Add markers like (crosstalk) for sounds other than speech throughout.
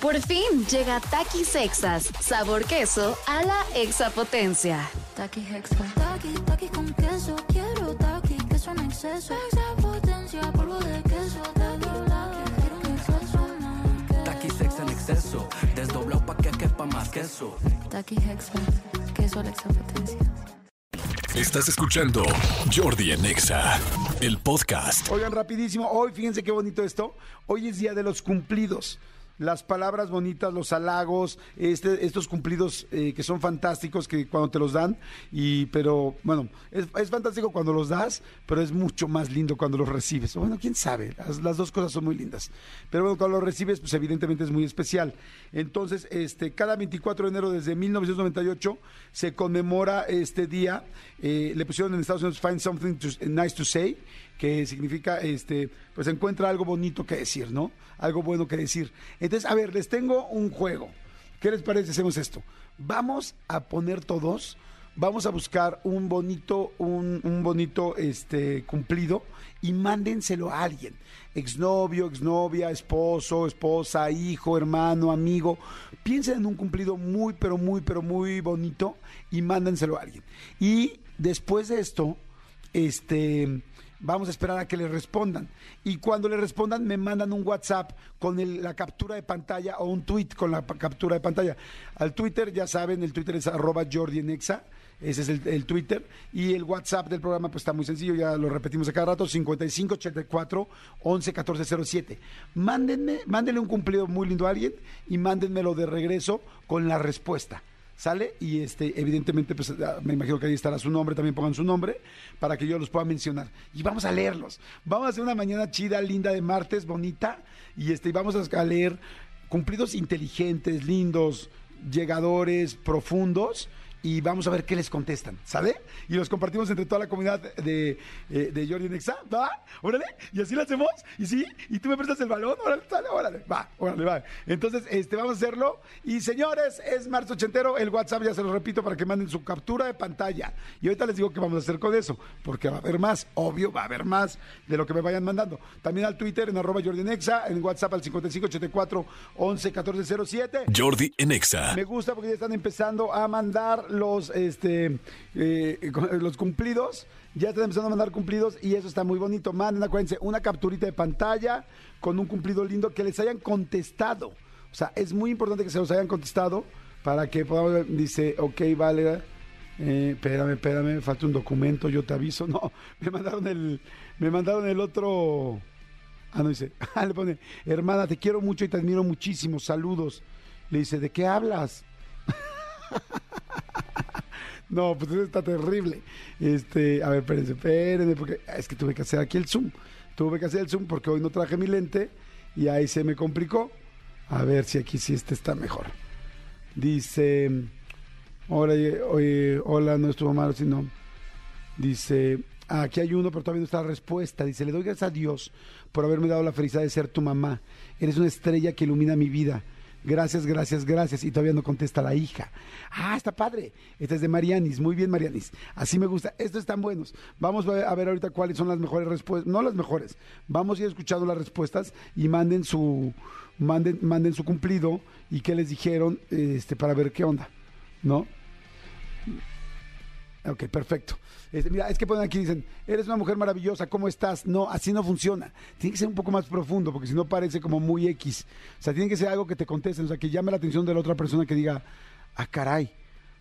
Por fin llega Takis Sexas, sabor queso a la exapotencia. Taki Hexa. Taki, taki con queso. Quiero taki, queso en exceso. Exapotencia, polvo de queso. Taki, taki, quiero un exceso más. Taki sex en exceso, desdoblado pa' que quepa más queso. Taki Hexa. Queso a la exapotencia. Estás escuchando Jordi en Exa, el podcast. Oigan, rapidísimo, hoy fíjense qué bonito esto. Hoy es Día de los Cumplidos. Las palabras bonitas, los halagos, este, estos cumplidos eh, que son fantásticos que cuando te los dan, y pero bueno, es, fantástico cuando los das, pero es mucho más lindo cuando los recibes. Bueno, quién sabe, las, las dos cosas son muy lindas. Pero bueno, cuando los recibes, pues evidentemente es muy especial. Entonces, este, cada 24 de enero desde 1998 se conmemora este día. Eh, le pusieron en Estados Unidos Find Something to- Nice to Say, que significa, este, pues encuentra algo bonito que decir, ¿no? Algo bueno que decir. Entonces, a ver, les tengo un juego. ¿Qué les parece hacemos esto? Vamos a poner todos, vamos a buscar un bonito, un, un bonito este, cumplido y mándenselo a alguien. Exnovio, exnovia, esposo, esposa, hijo, hermano, amigo. Piensen en un cumplido muy, pero muy, pero muy bonito y mándenselo a alguien. Y después de esto, este vamos a esperar a que le respondan. Y cuando le respondan, me mandan un WhatsApp con el- la captura de pantalla o un tweet con la captura de pantalla. Al Twitter, ya saben, el Twitter es arroba. Ese es el, Twitter. Y el WhatsApp del programa pues está muy sencillo, ya lo repetimos a cada rato, 5584 11 14 07. Mándenme, mándenle un cumplido muy lindo a alguien y mándenmelo de regreso con la respuesta. ¿Sale? Y este, evidentemente, pues ah, me imagino que ahí estará su nombre, también pongan su nombre, para que yo los pueda mencionar. Y vamos a leerlos. Vamos a hacer una mañana chida, linda de martes, bonita, y este, vamos a leer cumplidos inteligentes, lindos, llegadores, profundos. Y vamos a ver qué les contestan, ¿sale? Y los compartimos entre toda la comunidad de, eh, de Jordi Nexa, ¿va? Órale, y así lo hacemos, y sí, y tú me prestas el balón, órale, sale, órale, va, órale, va. Entonces, este, vamos a hacerlo. Y señores, es marzo ochentero, el WhatsApp ya se lo repito para que manden su captura de pantalla. Y ahorita les digo qué vamos a hacer con eso, porque va a haber más, obvio, va a haber más de lo que me vayan mandando. También al Twitter en arroba Jordi Nexa, en WhatsApp al 5584 11 14 07. Jordi en Exa. Me gusta porque ya están empezando a mandar los, este, eh, los cumplidos. Ya están empezando a mandar cumplidos y eso está muy bonito. Manden, acuérdense, una capturita de pantalla con un cumplido lindo que les hayan contestado. O sea, es muy importante que se los hayan contestado para que podamos ver. Dice, ok, vale. Eh, espérame, espérame, me falta un documento, yo te aviso. (laughs) No, me mandaron el, me mandaron el otro. Ah, no dice, (laughs) ah, le pone, hermana, te quiero mucho y te admiro muchísimo, saludos. Le dice, ¿de qué hablas? (laughs) no, pues eso está terrible. Este, a ver, espérense, espérense, porque es que tuve que hacer aquí el zoom. Tuve que hacer el zoom porque hoy no traje mi lente y ahí se me complicó. A ver si aquí sí este está mejor. Dice, hola, oye, hola, no estuvo malo, sino... Dice, aquí hay uno, pero todavía no está la respuesta. Dice, le doy gracias a Dios por haberme dado la felicidad de ser tu mamá. Eres una estrella que ilumina mi vida. Gracias, gracias, gracias. Y todavía no contesta la hija. Ah, está padre. Esta es de Marianis. Muy bien, Marianis. Así me gusta. Estos están buenos. Vamos a ver ahorita cuáles son las mejores respuestas. No las mejores. Vamos a ir escuchando las respuestas y manden su, manden, manden su cumplido y qué les dijeron este, para ver qué onda. ¿No? Ok, perfecto. Este, mira, es que ponen aquí, dicen, eres una mujer maravillosa, ¿cómo estás? No, así no funciona. Tiene que ser un poco más profundo, porque si no parece como muy X. O sea, tiene que ser algo que te contesten, o sea, que llame la atención de la otra persona que diga, ah, caray,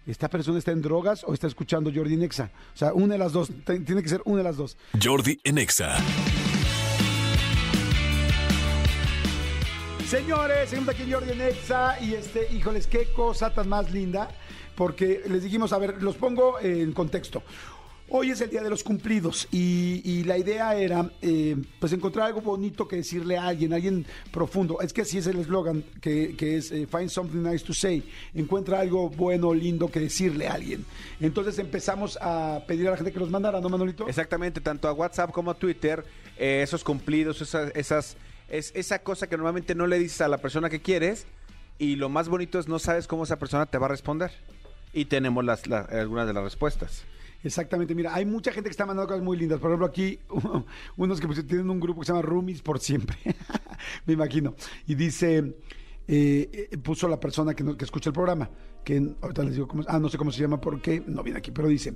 ¿esta persona está en drogas o está escuchando Jordi Nexa? O sea, una de las dos, tiene que ser una de las dos. Jordi en Señores, seguimos aquí en Jordi en Exa y este, híjoles, qué cosa tan más linda, porque les dijimos, a ver, los pongo en contexto. Hoy es el día de los cumplidos y, la idea era eh, pues encontrar algo bonito que decirle a alguien, a alguien profundo. Es que así es el eslogan que, que es eh, Find something nice to say. Encuentra algo bueno, lindo que decirle a alguien. Entonces empezamos a pedir a la gente que los mandara, ¿no, Manolito? Exactamente, tanto a WhatsApp como a Twitter, eh, esos cumplidos, esas, esas, es esa cosa que normalmente no le dices a la persona que quieres y lo más bonito es no sabes cómo esa persona te va a responder. Y tenemos algunas de las respuestas. Exactamente, mira, hay mucha gente que está mandando cosas muy lindas. Por ejemplo, aquí (laughs) unos que pues, tienen un grupo que se llama Roomies por siempre, (laughs) me imagino. Y dice, eh, eh, puso la persona que, no- que escucha el programa, que ahorita les digo ah, no sé cómo se llama porque no viene aquí, pero dice,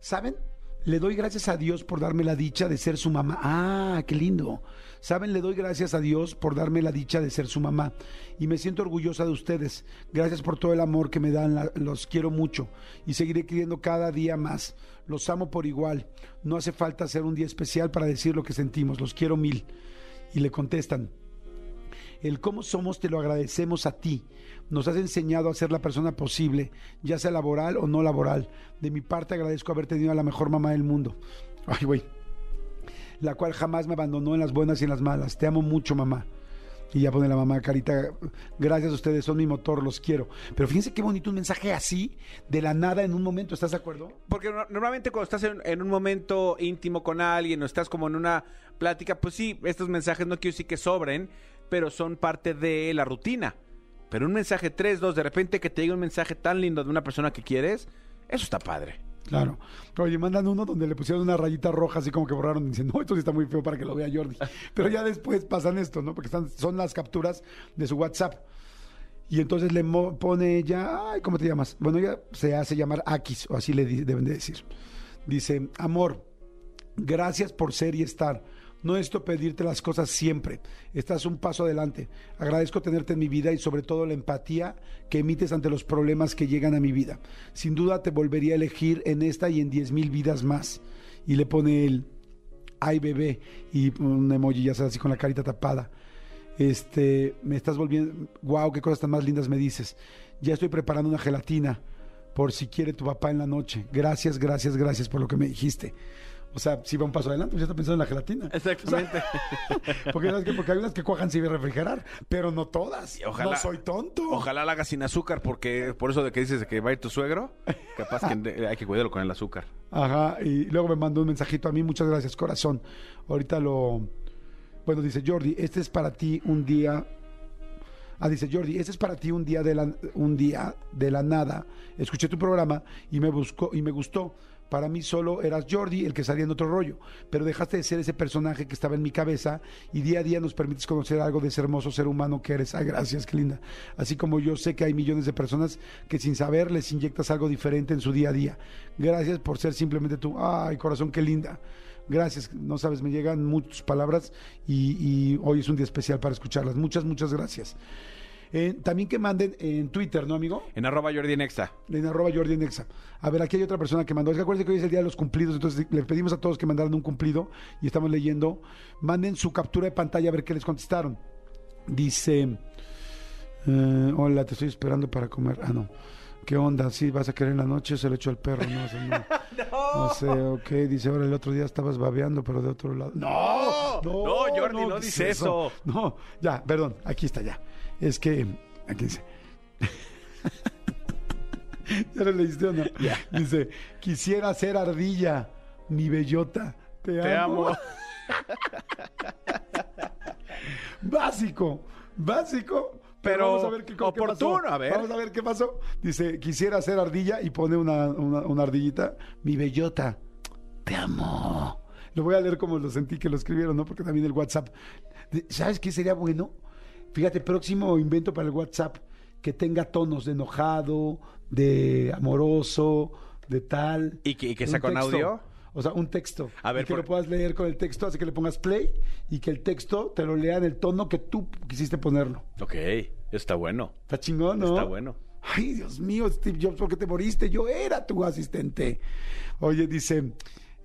¿saben? Le doy gracias a Dios por darme la dicha de ser su mamá. Ah, qué lindo. ¿Saben? Le doy gracias a Dios por darme la dicha de ser su mamá. Y me siento orgullosa de ustedes. Gracias por todo el amor que me dan. los quiero mucho. Y seguiré queriendo cada día más. Los amo por igual. No hace falta hacer un día especial para decir lo que sentimos. Los quiero mil. Y le contestan, el cómo somos te lo agradecemos a ti. Nos has enseñado a ser la persona posible, ya sea laboral o no laboral. De mi parte agradezco haber tenido a la mejor mamá del mundo. Ay, güey. La cual jamás me abandonó en las buenas y en las malas. Te amo mucho, mamá. Y ya pone la mamá carita, gracias a ustedes, son mi motor, los quiero. Pero fíjense qué bonito un mensaje así, de la nada, en un momento, ¿estás de acuerdo? Porque no- normalmente cuando estás en, en un momento íntimo con alguien o estás como en una plática, pues sí, estos mensajes no quiero decir que sobren, pero son parte de la rutina. Pero un mensaje 3, 2, de repente que te llegue un mensaje tan lindo de una persona que quieres, eso está padre. Claro. Oye, mandan uno donde le pusieron una rayita roja, así como que borraron, y dicen, no, esto sí está muy feo para que lo vea Jordi. (laughs) Pero ya después pasan esto, ¿no? Porque están, son las capturas de su WhatsApp. Y entonces le pone ella, ay, ¿cómo te llamas? Bueno, ella se hace llamar Akis, o así le deben de decir. Dice, amor, gracias por ser y estar. No necesito pedirte las cosas siempre. Estás un paso adelante. Agradezco tenerte en mi vida y sobre todo la empatía que emites ante los problemas que llegan a mi vida. Sin duda te volvería a elegir en esta y en diez mil vidas más. Y le pone el ay bebé y un emoji ya sabes así con la carita tapada. Este, me estás volviendo, wow, qué cosas tan más lindas me dices. Ya estoy preparando una gelatina por si quiere tu papá en la noche. Gracias, gracias, gracias por lo que me dijiste. O sea, si va un paso adelante, pues ya está pensando en la gelatina. Exactamente. Porque, ¿sabes? (laughs) Porque hay unas que cuajan sin refrigerar, pero no todas. Y ojalá- no soy tonto. Ojalá la hagas sin azúcar, porque por eso de que dices de que va a ir tu suegro, capaz que hay que cuidarlo con el azúcar. Ajá, y luego me mandó un mensajito a mí, muchas gracias, corazón. Ahorita lo... Bueno, dice Jordi, este es para ti un día... Ah, dice Jordi, este es para ti un día de la, un día de la nada. Escuché tu programa y me buscó y me gustó. Para mí solo eras Jordi el que salía en otro rollo, pero dejaste de ser ese personaje que estaba en mi cabeza y día a día nos permites conocer algo de ese hermoso ser humano que eres. Ay, gracias, qué linda. Así como yo sé que hay millones de personas que sin saber les inyectas algo diferente en su día a día. Gracias por ser simplemente tú. Ay, corazón, qué linda. Gracias, no sabes, me llegan muchas palabras y, y hoy es un día especial para escucharlas. Muchas, muchas gracias. Eh, también que manden en Twitter, ¿no, amigo? En arroba Jordi Nexa. En arroba Jordi Nexa. A ver, aquí hay otra persona que mandó. Es que acuérdense que hoy es el día de los cumplidos, entonces le pedimos a todos que mandaran un cumplido y estamos leyendo. Manden su captura de pantalla a ver qué les contestaron. Dice: eh, Hola, te estoy esperando para comer. Ah, no. ¿Qué onda? ¿Sí vas a querer en la noche? Se lo echo al perro. No, sé, (laughs) no. no sé, ok. Dice, ahora el otro día estabas babeando, pero de otro lado. No, No, Jordi, no ¿qué dice eso. No, ya, perdón, aquí está ya. Es que, aquí dice. (laughs) ¿Ya lo leíste o no? Dice, quisiera ser ardilla, mi bellota. Te, Te amo. (laughs) básico, básico. Pero vamos a ver qué, qué oportuno, pasó. a ver. Vamos a ver qué pasó. Dice, quisiera ser ardilla y pone una, una, una ardillita. Mi bellota, te amo. Lo voy a leer como lo sentí que lo escribieron, ¿no? Porque también el WhatsApp. ¿Sabes qué sería bueno? Fíjate, próximo invento para el WhatsApp que tenga tonos de enojado, de amoroso, de tal. ¿Y que- y que sea con audio? O sea, un texto. A ver, y que por- lo puedas leer con el texto, así que le pongas play y que el texto te lo lea en el tono que tú quisiste ponerlo. Ok, está bueno. Está chingón, ¿no? Está bueno. Ay, Dios mío, Steve Jobs, ¿por qué te moriste? Yo era tu asistente. Oye, dice,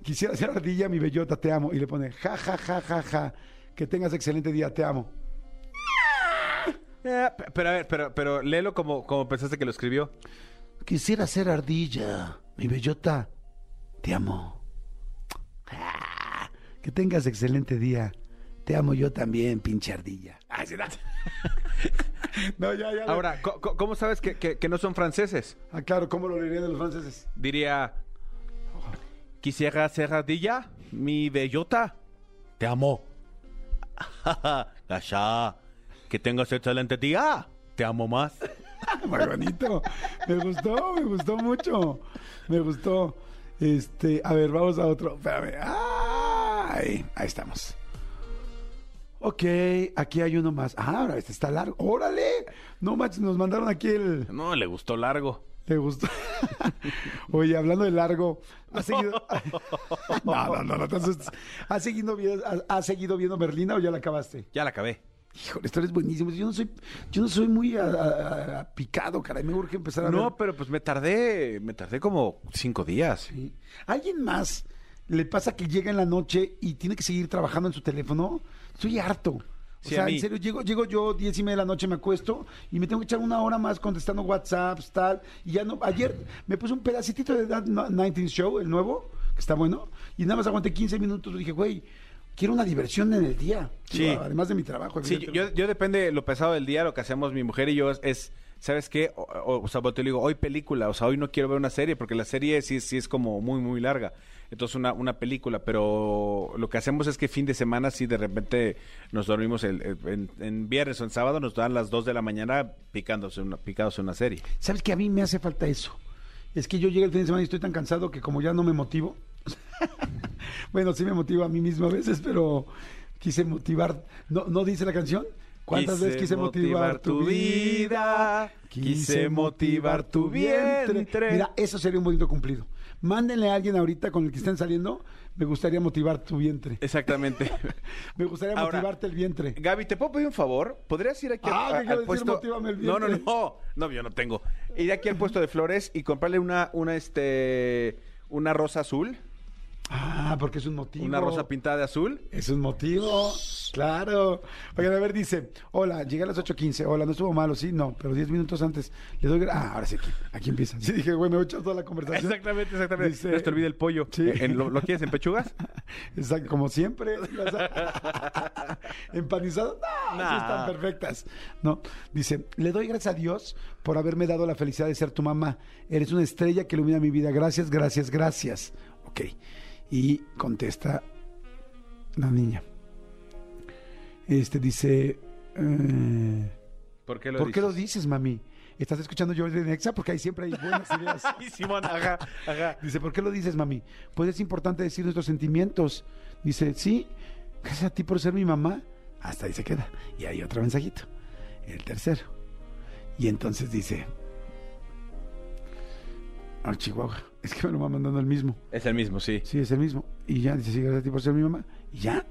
quisiera ser ardilla, mi bellota, te amo. Y le pone, ja, ja, ja, ja, ja. Que tengas excelente día, te amo. Eh, pero a ver, pero, pero léelo como, como pensaste que lo escribió. Quisiera ser ardilla, mi bellota, te amo. Ah, que tengas excelente día. Te amo yo también, pinche ardilla. Ay, sí, no. (laughs) no, ya, ya. Ahora, ¿cómo sabes que, que- que no son franceses? Ah, claro, ¿cómo lo leerían de los franceses? Diría, quisiera ser ardilla, mi bellota. Te amo. (laughs) Gasha, que tengas excelente día. Te amo más. (laughs) Muy bonito. Me gustó, me gustó mucho. Me gustó. Este, a ver, vamos a otro. Espérame. Ay, ahí estamos. Ok, aquí hay uno más. Ah, ahora este está largo. ¡Órale! No manches, nos mandaron aquí el. No, le gustó largo. ¿Te gustó? (laughs) Oye, hablando de largo, ¿has seguido? (laughs) no, no, no, no te asustes. ¿Has seguido, vi- has- has seguido viendo Merlina o ya la acabaste? Ya la acabé. Híjole, esto es buenísimo. Yo no soy, yo no soy muy a- a- a- picado, caray. Me urge empezar a ver. No, pero pues me tardé, me tardé como cinco días. Sí. ¿Alguien más le pasa que llega en la noche y tiene que seguir trabajando en su teléfono? Estoy harto. O Sí, sea, en serio, llego, llego yo diez y media de la noche, me acuesto y me tengo que echar una hora más contestando WhatsApps, tal. Y ya no, ayer me puse un pedacitito de That 19 Show, el nuevo, que está bueno, y nada más aguanté 15 minutos. Dije, güey, quiero una diversión en el día. Sí. Además de mi trabajo. Sí, yo, yo depende de lo pesado del día, lo que hacemos mi mujer y yo es, es, ¿sabes qué? O, o, o sea, te digo, hoy película, o sea, hoy no quiero ver una serie porque la serie sí, sí es como muy, muy larga. Entonces una, una película, pero lo que hacemos es que fin de semana sí de repente nos dormimos el, el- en, en viernes o en sábado, nos dan las 2 de la mañana picándose una, picados en una serie. ¿Sabes que a mí me hace falta eso? Es que yo llegué el fin de semana y estoy tan cansado que como ya no me motivo. (laughs) bueno, sí me motivo a mí mismo a veces, pero quise motivar. ¿No, ¿no dice la canción? ¿Cuántas veces quise motivar tu vida? Quise motivar tu vientre. Mira, eso sería un bonito cumplido. Mándenle a alguien ahorita con el que estén saliendo. Me gustaría motivar tu vientre. Exactamente. (laughs) Me gustaría Ahora, motivarte el vientre. Gaby, ¿te puedo pedir un favor? ¿Podrías ir aquí Ah, a- ¿qué quiero al decir? puesto? El no, no, no. No, yo no tengo. Ir aquí al puesto de flores y comprarle una, una, este, una rosa azul, Ah, porque es un motivo. una rosa pintada de azul. Es un motivo, claro. Oigan, a ver, dice, hola, llegué a las 8.15, hola, no estuvo malo, sí, no, pero 10 minutos antes, le doy... Ah, ahora sí, aquí, aquí empieza. Sí, dije, güey, me voy a echar toda la conversación. Exactamente, exactamente. Dice- no te olvide el pollo. Sí. Eh, en- ¿lo, lo quieres en pechugas? (laughs) Exacto, como siempre. (laughs) Empanizado, no, Nah. sí están perfectas. No, dice, le doy gracias a Dios por haberme dado la felicidad de ser tu mamá. Eres una estrella que ilumina mi vida. Gracias, gracias, gracias. Ok. Y contesta la niña. Este dice, eh, ¿Por qué lo ¿por qué lo dices? dices, mami? ¿Estás escuchando Jordi Nexa? Porque ahí siempre hay buenas ideas. (laughs) Simón, ajá, ajá. Dice, ¿por qué lo dices, mami? Pues es importante decir nuestros sentimientos. Dice, sí, gracias a ti por ser mi mamá. Hasta ahí se queda. Y hay otro mensajito. El tercero. Y entonces dice, al Chihuahua, es que me lo va mandando el mismo. Es el mismo, sí. Sí, es el mismo. Y ya, dice, sí, gracias a ti por ser mi mamá. Y ya.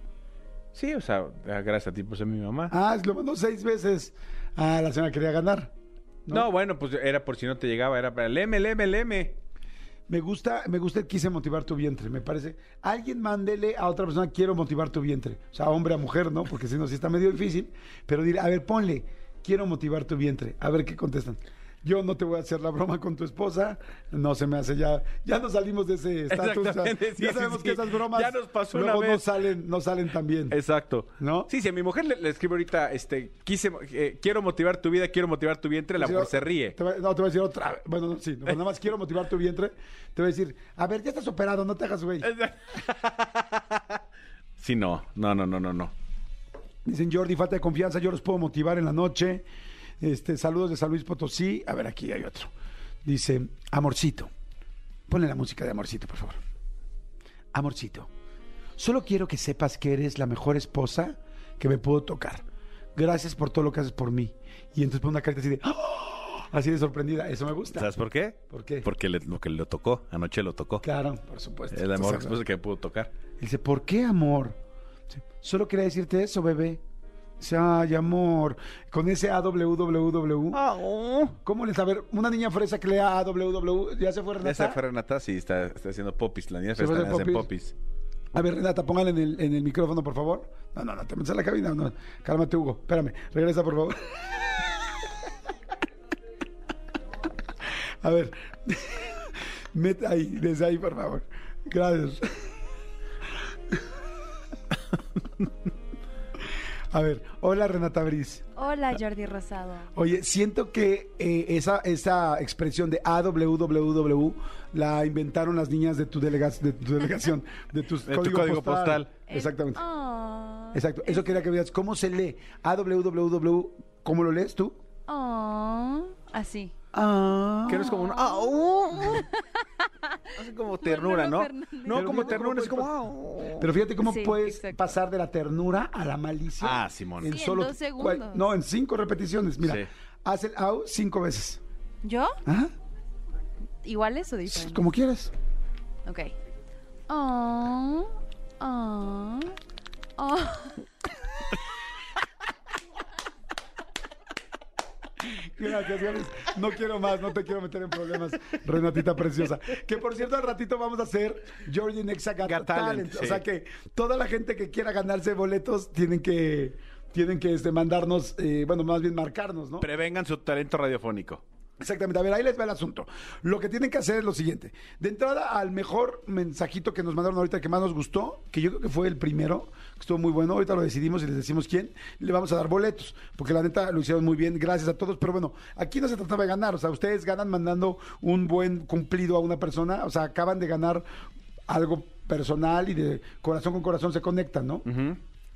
Sí, o sea, gracias a ti por ser mi mamá. Ah, lo mandó seis veces. Ah, la señora quería ganar. No, bueno, pues era por si no te llegaba, era para leme, leme, leme. Me gusta, me gusta quise motivar tu vientre, me parece. Alguien mándele a otra persona, quiero motivar tu vientre. O sea, hombre a mujer, ¿no? Porque si no, sí está medio difícil. Pero dile, a ver, ponle, quiero motivar tu vientre. A ver qué contestan. Yo no te voy a hacer la broma con tu esposa. No se me hace ya. Ya nos salimos de ese (laughs) estatus. o sea, Exactamente, sí, ya sí, sabemos sí. que esas bromas Ya nos pasó luego una no salen, no salen tan bien. Exacto. ¿No? Sí, si a mi mujer le, le escribo ahorita, este, quise, eh, quiero motivar tu vida, quiero motivar tu vientre, la Sí, mujer se ríe. te va- no, te voy a decir otra vez. Bueno, no, sí. no, nada más quiero motivar tu vientre. Te voy a decir, a ver, ya estás operado, no te hagas güey. (laughs) Sí, no, no, no, no, no, no. Dicen Jordi, falta de confianza, yo los puedo motivar en la noche. Este, saludos de San Luis Potosí. A ver, aquí hay otro. Dice, amorcito. Ponle la música de amorcito, por favor. Amorcito. Solo quiero que sepas que eres la mejor esposa que me puedo tocar. Gracias por todo lo que haces por mí. Y entonces pone una carita así de, ¡ah! así de sorprendida. Eso me gusta. ¿Sabes por qué? ¿Por qué? Porque le- lo que le tocó, anoche lo tocó. Claro, por supuesto. Es la mejor esposa que pudo tocar. Dice, ¿por qué amor? Solo quería decirte eso, bebé. Ay, amor. Con ese AWWW. ¿Cómo les a ver? Una niña fresa que lea AWW. ¿Ya se fue Renata? Esa fue Renata, sí, está, está haciendo popis. La niña Se fue está haciendo popis. popis. A ver, Renata, póngale en el, en el micrófono, por favor. No, no, no, te metes a la cabina. No. Cálmate, Hugo. Espérame. Regresa, por favor. a ver. (laughs) Mete ahí, desde ahí, por favor. Gracias. A ver, hola Renata Briz. Hola Jordi Rosado. Oye, siento que eh, esa, esa expresión de AWWW la inventaron las niñas de tu, delega- de tu delegación, (laughs) de, tus De tu código postal. Exactamente. Oh, Exacto. Eso quería que veas. ¿Cómo se lee? AWWW, ¿cómo lo lees tú? oh, así. Ah. Que no es como un... ah. (laughs) (laughs) Hace como ternura, ¿no? Fernández. No, Pero como fíjate ternura, cómo es como... ah, Pero fíjate cómo Sí, puedes exacto. pasar de la ternura a la malicia. Ah, Simón. En Sí, en solo dos segundos. no, en cinco repeticiones. Mira, Sí. haz el au cinco veces. ¿Yo? Ajá. ¿Iguales o diferentes? Como quieras. Ok. Oh, oh, oh. Gracias, Gaby. No quiero más, no te quiero meter en problemas, Renatita preciosa. Que por cierto, al ratito vamos a hacer Georgie Nexa Got Got Talent. Talent, O sea que toda la gente que quiera ganarse boletos tienen que, tienen que este, mandarnos, eh, bueno, más bien marcarnos, ¿no? Prevengan su talento radiofónico. Exactamente. A ver, ahí les va el asunto. Lo que tienen que hacer es lo siguiente. De entrada, al mejor mensajito que nos mandaron ahorita que más nos gustó, que yo creo que fue el primero, que estuvo muy bueno. Ahorita lo decidimos y les decimos quién. Le vamos a dar boletos, porque la neta lo hicieron muy bien. Gracias a todos. Pero bueno, aquí no se trataba de ganar. O sea, ustedes ganan mandando un buen cumplido a una persona. O sea, acaban de ganar algo personal y de corazón con corazón se conectan, ¿no?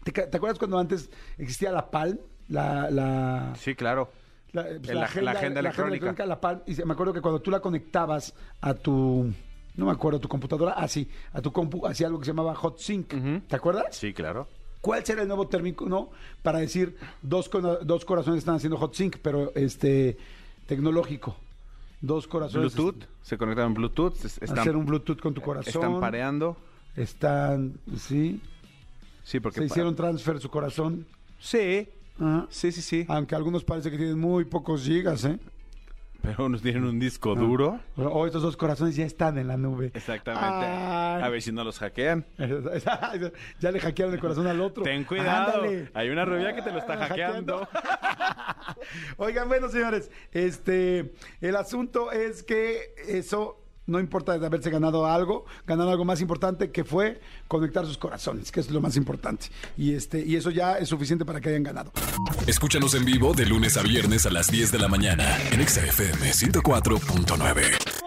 ¿Te, acuerdas cuando antes existía la PAL? La, la, Sí, claro. La, pues, La- la agenda electrónica. y me acuerdo que cuando tú la conectabas a tu, no me acuerdo, a tu computadora, así, a tu compu, hacía algo que se llamaba Hot Sync. ¿Te acuerdas? Sí, claro. ¿Cuál será el nuevo término no? para decir dos, dos corazones están haciendo Hot Sync, pero este tecnológico? Dos corazones. Bluetooth, se conectan en Bluetooth, es- est- están, hacer un Bluetooth con tu corazón. están pareando. Están, sí. Sí, porque Se hicieron transfer su corazón. Sí, Ajá. sí, sí, sí. Aunque algunos parece que tienen muy pocos gigas, ¿eh? Pero unos tienen un disco duro. O estos dos corazones ya están en la nube. Exactamente. Ay. A ver si no los hackean. (laughs) ya le hackearon el corazón al otro. Ten cuidado. Ándale. Hay una rubia que te lo está Ah, hackeando. (laughs) Oigan, bueno, señores, este, el asunto es que eso no importa de haberse ganado algo, ganaron algo más importante que fue conectar sus corazones, que es lo más importante. Y este, y eso ya es suficiente para que hayan ganado. Escúchanos en vivo de lunes a viernes a las 10 de la mañana en Exa FM 104.9.